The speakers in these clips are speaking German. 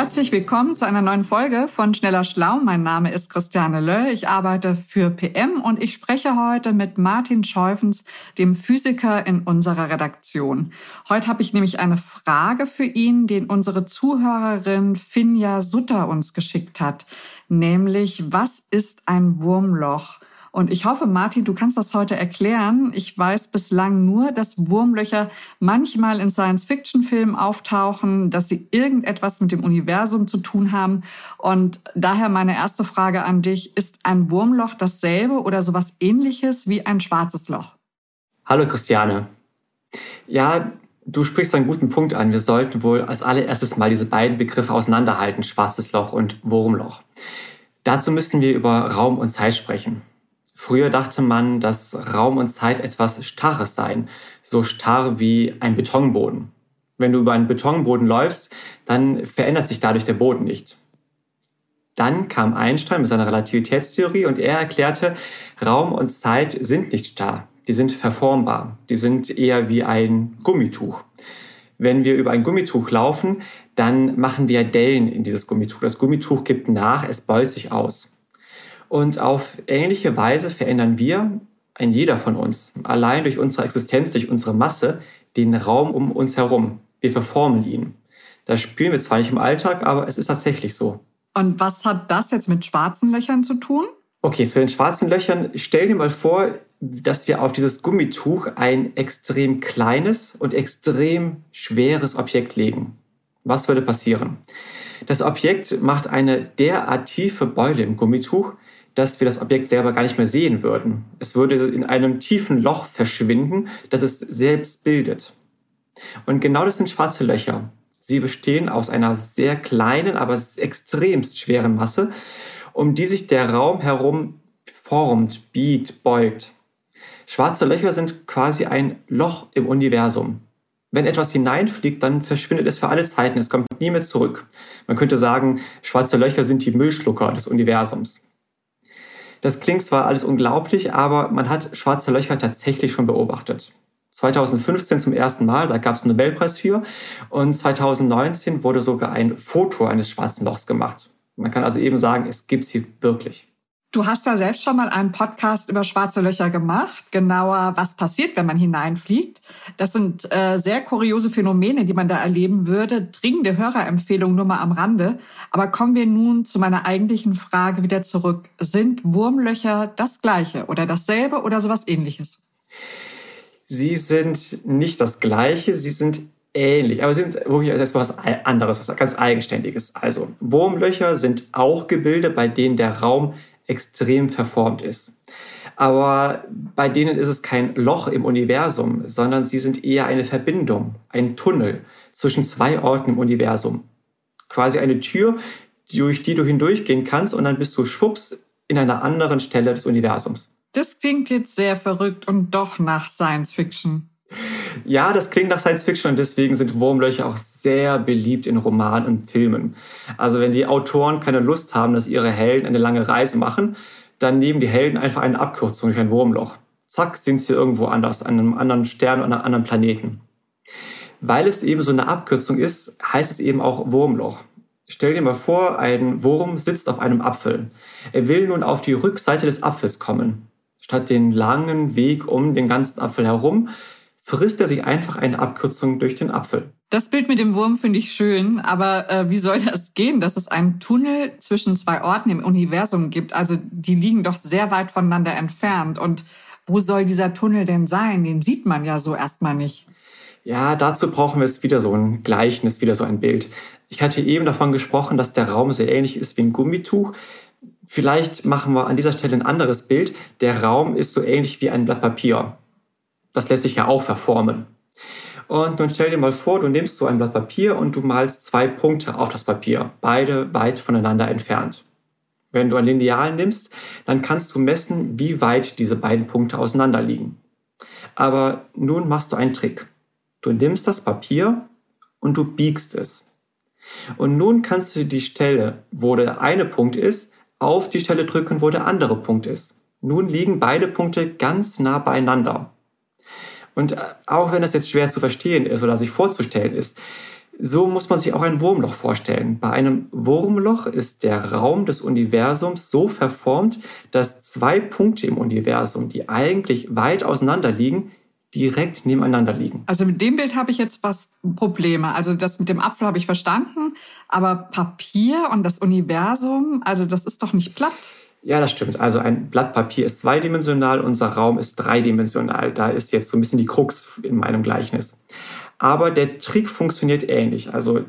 Herzlich willkommen zu einer neuen Folge von Schneller Schlau. Mein Name ist Christiane Löll. Ich arbeite für PM und ich spreche heute mit Martin Scheufens, dem Physiker in unserer Redaktion. Heute habe ich nämlich eine Frage für ihn, den unsere Zuhörerin Finja Sutter uns geschickt hat. Nämlich, was ist ein Wurmloch? Und ich hoffe, Martin, du kannst das heute erklären. Ich weiß bislang nur, dass Wurmlöcher manchmal in Science-Fiction-Filmen auftauchen, dass sie irgendetwas mit dem Universum zu tun haben. Und daher meine erste Frage an dich. Ist ein Wurmloch dasselbe oder sowas ähnliches wie ein schwarzes Loch? Hallo Christiane. Ja, du sprichst einen guten Punkt an. Wir sollten wohl als allererstes mal diese beiden Begriffe auseinanderhalten, schwarzes Loch und Wurmloch. Dazu müssen wir über Raum und Zeit sprechen. Früher dachte man, dass Raum und Zeit etwas Starres seien, so starr wie ein Betonboden. Wenn du über einen Betonboden läufst, dann verändert sich dadurch der Boden nicht. Dann kam Einstein mit seiner Relativitätstheorie und er erklärte, Raum und Zeit sind nicht starr, die sind verformbar, die sind eher wie ein Gummituch. Wenn wir über ein Gummituch laufen, dann machen wir Dellen in dieses Gummituch. Das Gummituch gibt nach, es beult sich aus. Und auf ähnliche Weise verändern wir, ein jeder von uns, allein durch unsere Existenz, durch unsere Masse, den Raum um uns herum. Wir verformen ihn. Das spüren wir zwar nicht im Alltag, aber es ist tatsächlich so. Und was hat das jetzt mit schwarzen Löchern zu tun? Okay, zu den schwarzen Löchern, stell dir mal vor, dass wir auf dieses Gummituch ein extrem kleines und extrem schweres Objekt legen. Was würde passieren? Das Objekt macht eine derart tiefe Beule im Gummituch, dass wir das Objekt selber gar nicht mehr sehen würden. Es würde in einem tiefen Loch verschwinden, das es selbst bildet. Und genau das sind schwarze Löcher. Sie bestehen aus einer sehr kleinen, aber extremst schweren Masse, um die sich der Raum herum formt, biegt, beugt. Schwarze Löcher sind quasi ein Loch im Universum. Wenn etwas hineinfliegt, dann verschwindet es für alle Zeiten. Es kommt nie mehr zurück. Man könnte sagen, schwarze Löcher sind die Müllschlucker des Universums. Das klingt zwar alles unglaublich, aber man hat schwarze Löcher tatsächlich schon beobachtet. 2015 zum ersten Mal, da gab es einen Nobelpreis für. Und 2019 wurde sogar ein Foto eines schwarzen Lochs gemacht. Man kann also eben sagen, es gibt sie wirklich. Du hast ja selbst schon mal einen Podcast über schwarze Löcher gemacht, genauer, was passiert, wenn man hineinfliegt. Das sind äh, sehr kuriose Phänomene, die man da erleben würde. Dringende Hörerempfehlung nur mal am Rande. Aber kommen wir nun zu meiner eigentlichen Frage wieder zurück. Sind Wurmlöcher das gleiche oder dasselbe oder sowas ähnliches? Sie sind nicht das gleiche, sie sind ähnlich, aber sie sind wirklich erstmal was anderes, was ganz Eigenständiges. Also Wurmlöcher sind auch Gebilde, bei denen der Raum extrem verformt ist. Aber bei denen ist es kein Loch im Universum, sondern sie sind eher eine Verbindung, ein Tunnel zwischen zwei Orten im Universum. Quasi eine Tür, durch die du hindurchgehen kannst und dann bist du schwupps in einer anderen Stelle des Universums. Das klingt jetzt sehr verrückt und doch nach Science Fiction. Ja, das klingt nach Science Fiction und deswegen sind Wurmlöcher auch sehr beliebt in Romanen und Filmen. Also wenn die Autoren keine Lust haben, dass ihre Helden eine lange Reise machen, dann nehmen die Helden einfach eine Abkürzung durch ein Wurmloch. Zack, sind sie irgendwo anders, an einem anderen Stern oder einem anderen Planeten. Weil es eben so eine Abkürzung ist, heißt es eben auch Wurmloch. Stell dir mal vor, ein Wurm sitzt auf einem Apfel. Er will nun auf die Rückseite des Apfels kommen. Statt den langen Weg um den ganzen Apfel herum, frisst er sich einfach eine Abkürzung durch den Apfel. Das Bild mit dem Wurm finde ich schön, aber äh, wie soll das gehen, dass es einen Tunnel zwischen zwei Orten im Universum gibt? Also die liegen doch sehr weit voneinander entfernt. Und wo soll dieser Tunnel denn sein? Den sieht man ja so erstmal nicht. Ja, dazu brauchen wir jetzt wieder so ein Gleichnis, wieder so ein Bild. Ich hatte eben davon gesprochen, dass der Raum sehr ähnlich ist wie ein Gummituch. Vielleicht machen wir an dieser Stelle ein anderes Bild. Der Raum ist so ähnlich wie ein Blatt Papier das lässt sich ja auch verformen. Und nun stell dir mal vor, du nimmst so ein Blatt Papier und du malst zwei Punkte auf das Papier, beide weit voneinander entfernt. Wenn du ein Lineal nimmst, dann kannst du messen, wie weit diese beiden Punkte auseinander liegen. Aber nun machst du einen Trick. Du nimmst das Papier und du biegst es. Und nun kannst du die Stelle, wo der eine Punkt ist, auf die Stelle drücken, wo der andere Punkt ist. Nun liegen beide Punkte ganz nah beieinander. Und auch wenn das jetzt schwer zu verstehen ist oder sich vorzustellen ist, so muss man sich auch ein Wurmloch vorstellen. Bei einem Wurmloch ist der Raum des Universums so verformt, dass zwei Punkte im Universum, die eigentlich weit auseinander liegen, direkt nebeneinander liegen. Also mit dem Bild habe ich jetzt was Probleme. Also das mit dem Apfel habe ich verstanden, aber Papier und das Universum, also das ist doch nicht platt. Ja, das stimmt. Also ein Blatt Papier ist zweidimensional, unser Raum ist dreidimensional. Da ist jetzt so ein bisschen die Krux in meinem Gleichnis. Aber der Trick funktioniert ähnlich. Also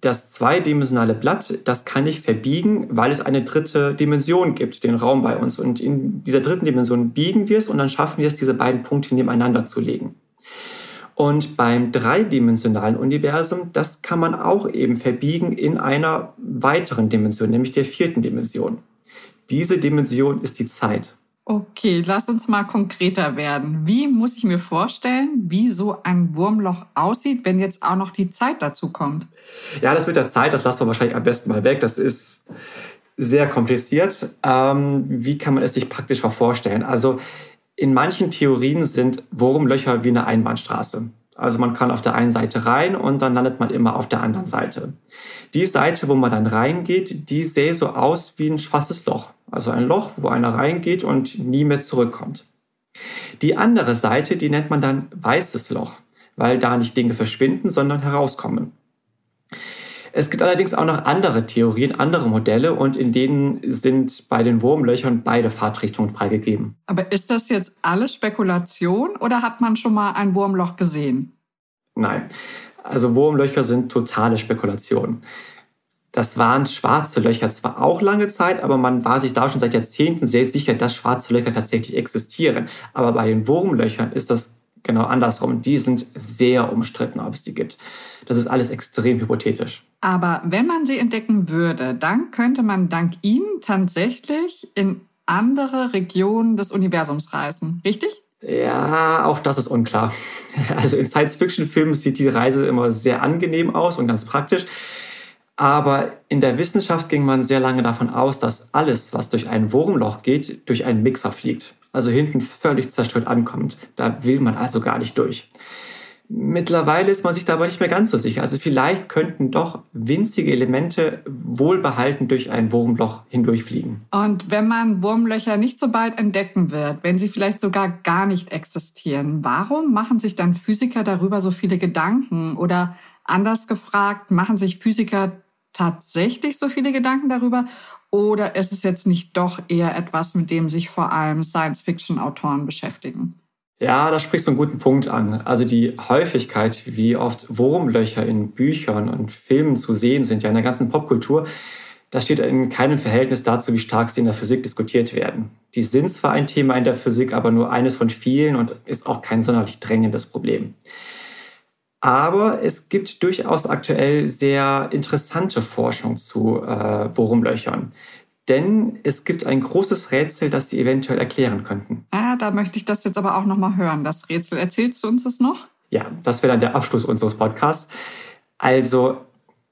das zweidimensionale Blatt, das kann ich verbiegen, weil es eine dritte Dimension gibt, den Raum bei uns. Und in dieser dritten Dimension biegen wir es und dann schaffen wir es, diese beiden Punkte nebeneinander zu legen. Und beim dreidimensionalen Universum, das kann man auch eben verbiegen in einer weiteren Dimension, nämlich der vierten Dimension. Diese Dimension ist die Zeit. Okay, lass uns mal konkreter werden. Wie muss ich mir vorstellen, wie so ein Wurmloch aussieht, wenn jetzt auch noch die Zeit dazu kommt? Ja, das mit der Zeit, das lassen wir wahrscheinlich am besten mal weg. Das ist sehr kompliziert. Ähm, wie kann man es sich praktisch vorstellen? Also in manchen Theorien sind Wurmlöcher wie eine Einbahnstraße. Also man kann auf der einen Seite rein und dann landet man immer auf der anderen Seite. Die Seite, wo man dann reingeht, die sähe so aus wie ein schwarzes Loch. Also ein Loch, wo einer reingeht und nie mehr zurückkommt. Die andere Seite, die nennt man dann weißes Loch, weil da nicht Dinge verschwinden, sondern herauskommen. Es gibt allerdings auch noch andere Theorien, andere Modelle und in denen sind bei den Wurmlöchern beide Fahrtrichtungen freigegeben. Aber ist das jetzt alles Spekulation oder hat man schon mal ein Wurmloch gesehen? Nein, also Wurmlöcher sind totale Spekulation. Das waren schwarze Löcher zwar auch lange Zeit, aber man war sich da schon seit Jahrzehnten sehr sicher, dass schwarze Löcher tatsächlich existieren. Aber bei den Wurmlöchern ist das genau andersrum. Die sind sehr umstritten, ob es die gibt. Das ist alles extrem hypothetisch. Aber wenn man sie entdecken würde, dann könnte man dank ihnen tatsächlich in andere Regionen des Universums reisen, richtig? Ja, auch das ist unklar. Also in Science-Fiction-Filmen sieht die Reise immer sehr angenehm aus und ganz praktisch. Aber in der Wissenschaft ging man sehr lange davon aus, dass alles, was durch ein Wurmloch geht, durch einen Mixer fliegt. Also hinten völlig zerstört ankommt. Da will man also gar nicht durch. Mittlerweile ist man sich da aber nicht mehr ganz so sicher. Also vielleicht könnten doch winzige Elemente wohlbehalten durch ein Wurmloch hindurchfliegen. Und wenn man Wurmlöcher nicht so bald entdecken wird, wenn sie vielleicht sogar gar nicht existieren, warum machen sich dann Physiker darüber so viele Gedanken? Oder anders gefragt, machen sich Physiker tatsächlich so viele Gedanken darüber? Oder ist es jetzt nicht doch eher etwas, mit dem sich vor allem Science-Fiction-Autoren beschäftigen? Ja, da sprichst du einen guten Punkt an. Also die Häufigkeit, wie oft Wurmlöcher in Büchern und Filmen zu sehen sind, ja in der ganzen Popkultur, das steht in keinem Verhältnis dazu, wie stark sie in der Physik diskutiert werden. Die sind zwar ein Thema in der Physik, aber nur eines von vielen und ist auch kein sonderlich drängendes Problem. Aber es gibt durchaus aktuell sehr interessante Forschung zu äh, Wurmlöchern denn es gibt ein großes Rätsel, das Sie eventuell erklären könnten. Ah, da möchte ich das jetzt aber auch nochmal hören. Das Rätsel, erzählst du uns das noch? Ja, das wäre dann der Abschluss unseres Podcasts. Also,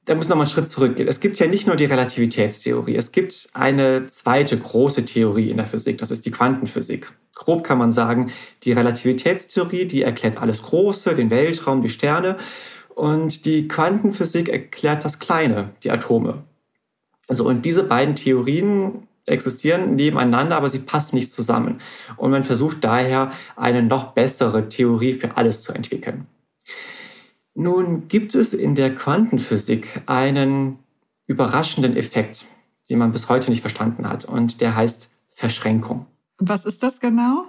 da muss noch mal einen Schritt zurückgehen. Es gibt ja nicht nur die Relativitätstheorie. Es gibt eine zweite große Theorie in der Physik. Das ist die Quantenphysik. Grob kann man sagen, die Relativitätstheorie, die erklärt alles Große, den Weltraum, die Sterne. Und die Quantenphysik erklärt das Kleine, die Atome. Also, und diese beiden Theorien existieren nebeneinander, aber sie passen nicht zusammen. Und man versucht daher eine noch bessere Theorie für alles zu entwickeln. Nun gibt es in der Quantenphysik einen überraschenden Effekt, den man bis heute nicht verstanden hat. Und der heißt Verschränkung. Was ist das genau?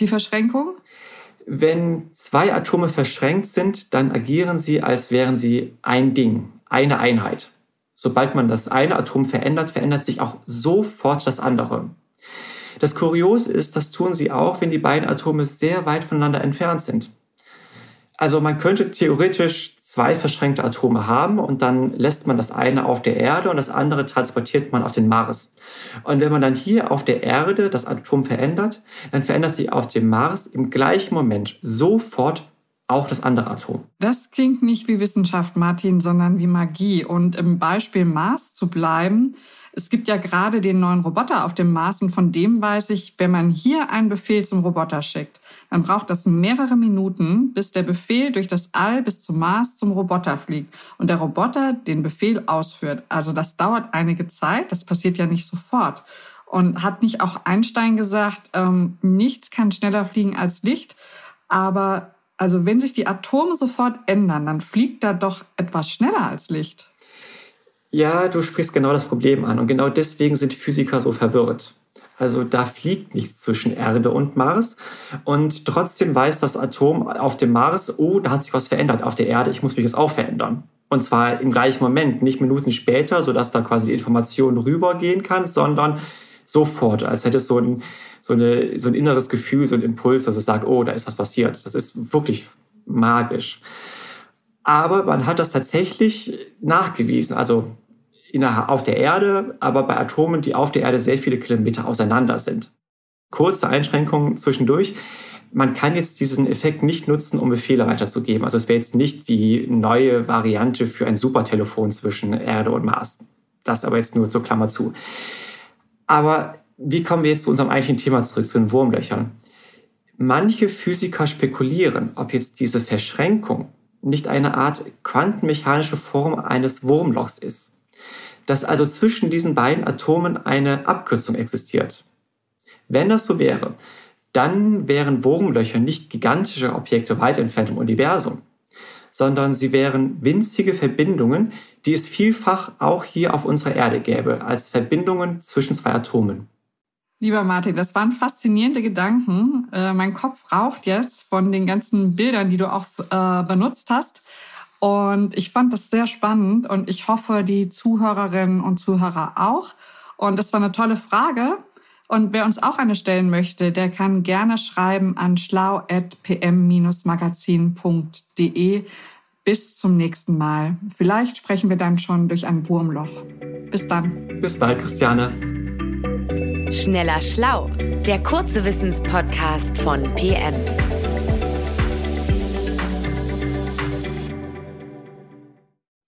Die Verschränkung? Wenn zwei Atome verschränkt sind, dann agieren sie, als wären sie ein Ding, eine Einheit. Sobald man das eine Atom verändert, verändert sich auch sofort das andere. Das Kurios ist, das tun sie auch, wenn die beiden Atome sehr weit voneinander entfernt sind. Also man könnte theoretisch zwei verschränkte Atome haben und dann lässt man das eine auf der Erde und das andere transportiert man auf den Mars. Und wenn man dann hier auf der Erde das Atom verändert, dann verändert sich auf dem Mars im gleichen Moment sofort auch das andere Atom. Das klingt nicht wie Wissenschaft, Martin, sondern wie Magie. Und im Beispiel Mars zu bleiben, es gibt ja gerade den neuen Roboter auf dem Mars und von dem weiß ich, wenn man hier einen Befehl zum Roboter schickt, dann braucht das mehrere Minuten, bis der Befehl durch das All bis zum Mars zum Roboter fliegt und der Roboter den Befehl ausführt. Also das dauert einige Zeit, das passiert ja nicht sofort. Und hat nicht auch Einstein gesagt, ähm, nichts kann schneller fliegen als Licht, aber also wenn sich die Atome sofort ändern, dann fliegt da doch etwas schneller als Licht. Ja, du sprichst genau das Problem an und genau deswegen sind Physiker so verwirrt. Also da fliegt nichts zwischen Erde und Mars und trotzdem weiß das Atom auf dem Mars, oh, da hat sich was verändert auf der Erde, ich muss mich jetzt auch verändern. Und zwar im gleichen Moment, nicht Minuten später, sodass da quasi die Information rübergehen kann, sondern sofort, als hätte es so ein, so, eine, so ein inneres Gefühl, so ein Impuls, dass es sagt, oh, da ist was passiert. Das ist wirklich magisch. Aber man hat das tatsächlich nachgewiesen, also auf der Erde, aber bei Atomen, die auf der Erde sehr viele Kilometer auseinander sind. Kurze Einschränkungen zwischendurch. Man kann jetzt diesen Effekt nicht nutzen, um Befehle weiterzugeben. Also es wäre jetzt nicht die neue Variante für ein Supertelefon zwischen Erde und Mars. Das aber jetzt nur zur Klammer zu. Aber wie kommen wir jetzt zu unserem eigentlichen Thema zurück, zu den Wurmlöchern? Manche Physiker spekulieren, ob jetzt diese Verschränkung nicht eine Art quantenmechanische Form eines Wurmlochs ist. Dass also zwischen diesen beiden Atomen eine Abkürzung existiert. Wenn das so wäre, dann wären Wurmlöcher nicht gigantische Objekte weit entfernt im Universum, sondern sie wären winzige Verbindungen, die es vielfach auch hier auf unserer Erde gäbe, als Verbindungen zwischen zwei Atomen. Lieber Martin, das waren faszinierende Gedanken. Äh, mein Kopf raucht jetzt von den ganzen Bildern, die du auch äh, benutzt hast. Und ich fand das sehr spannend und ich hoffe, die Zuhörerinnen und Zuhörer auch. Und das war eine tolle Frage. Und wer uns auch eine stellen möchte, der kann gerne schreiben an schlau.pm-magazin.de. Bis zum nächsten Mal. Vielleicht sprechen wir dann schon durch ein Wurmloch. Bis dann. Bis bald, Christiane. Schneller Schlau, der kurze Wissenspodcast von PM.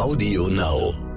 Audio Now.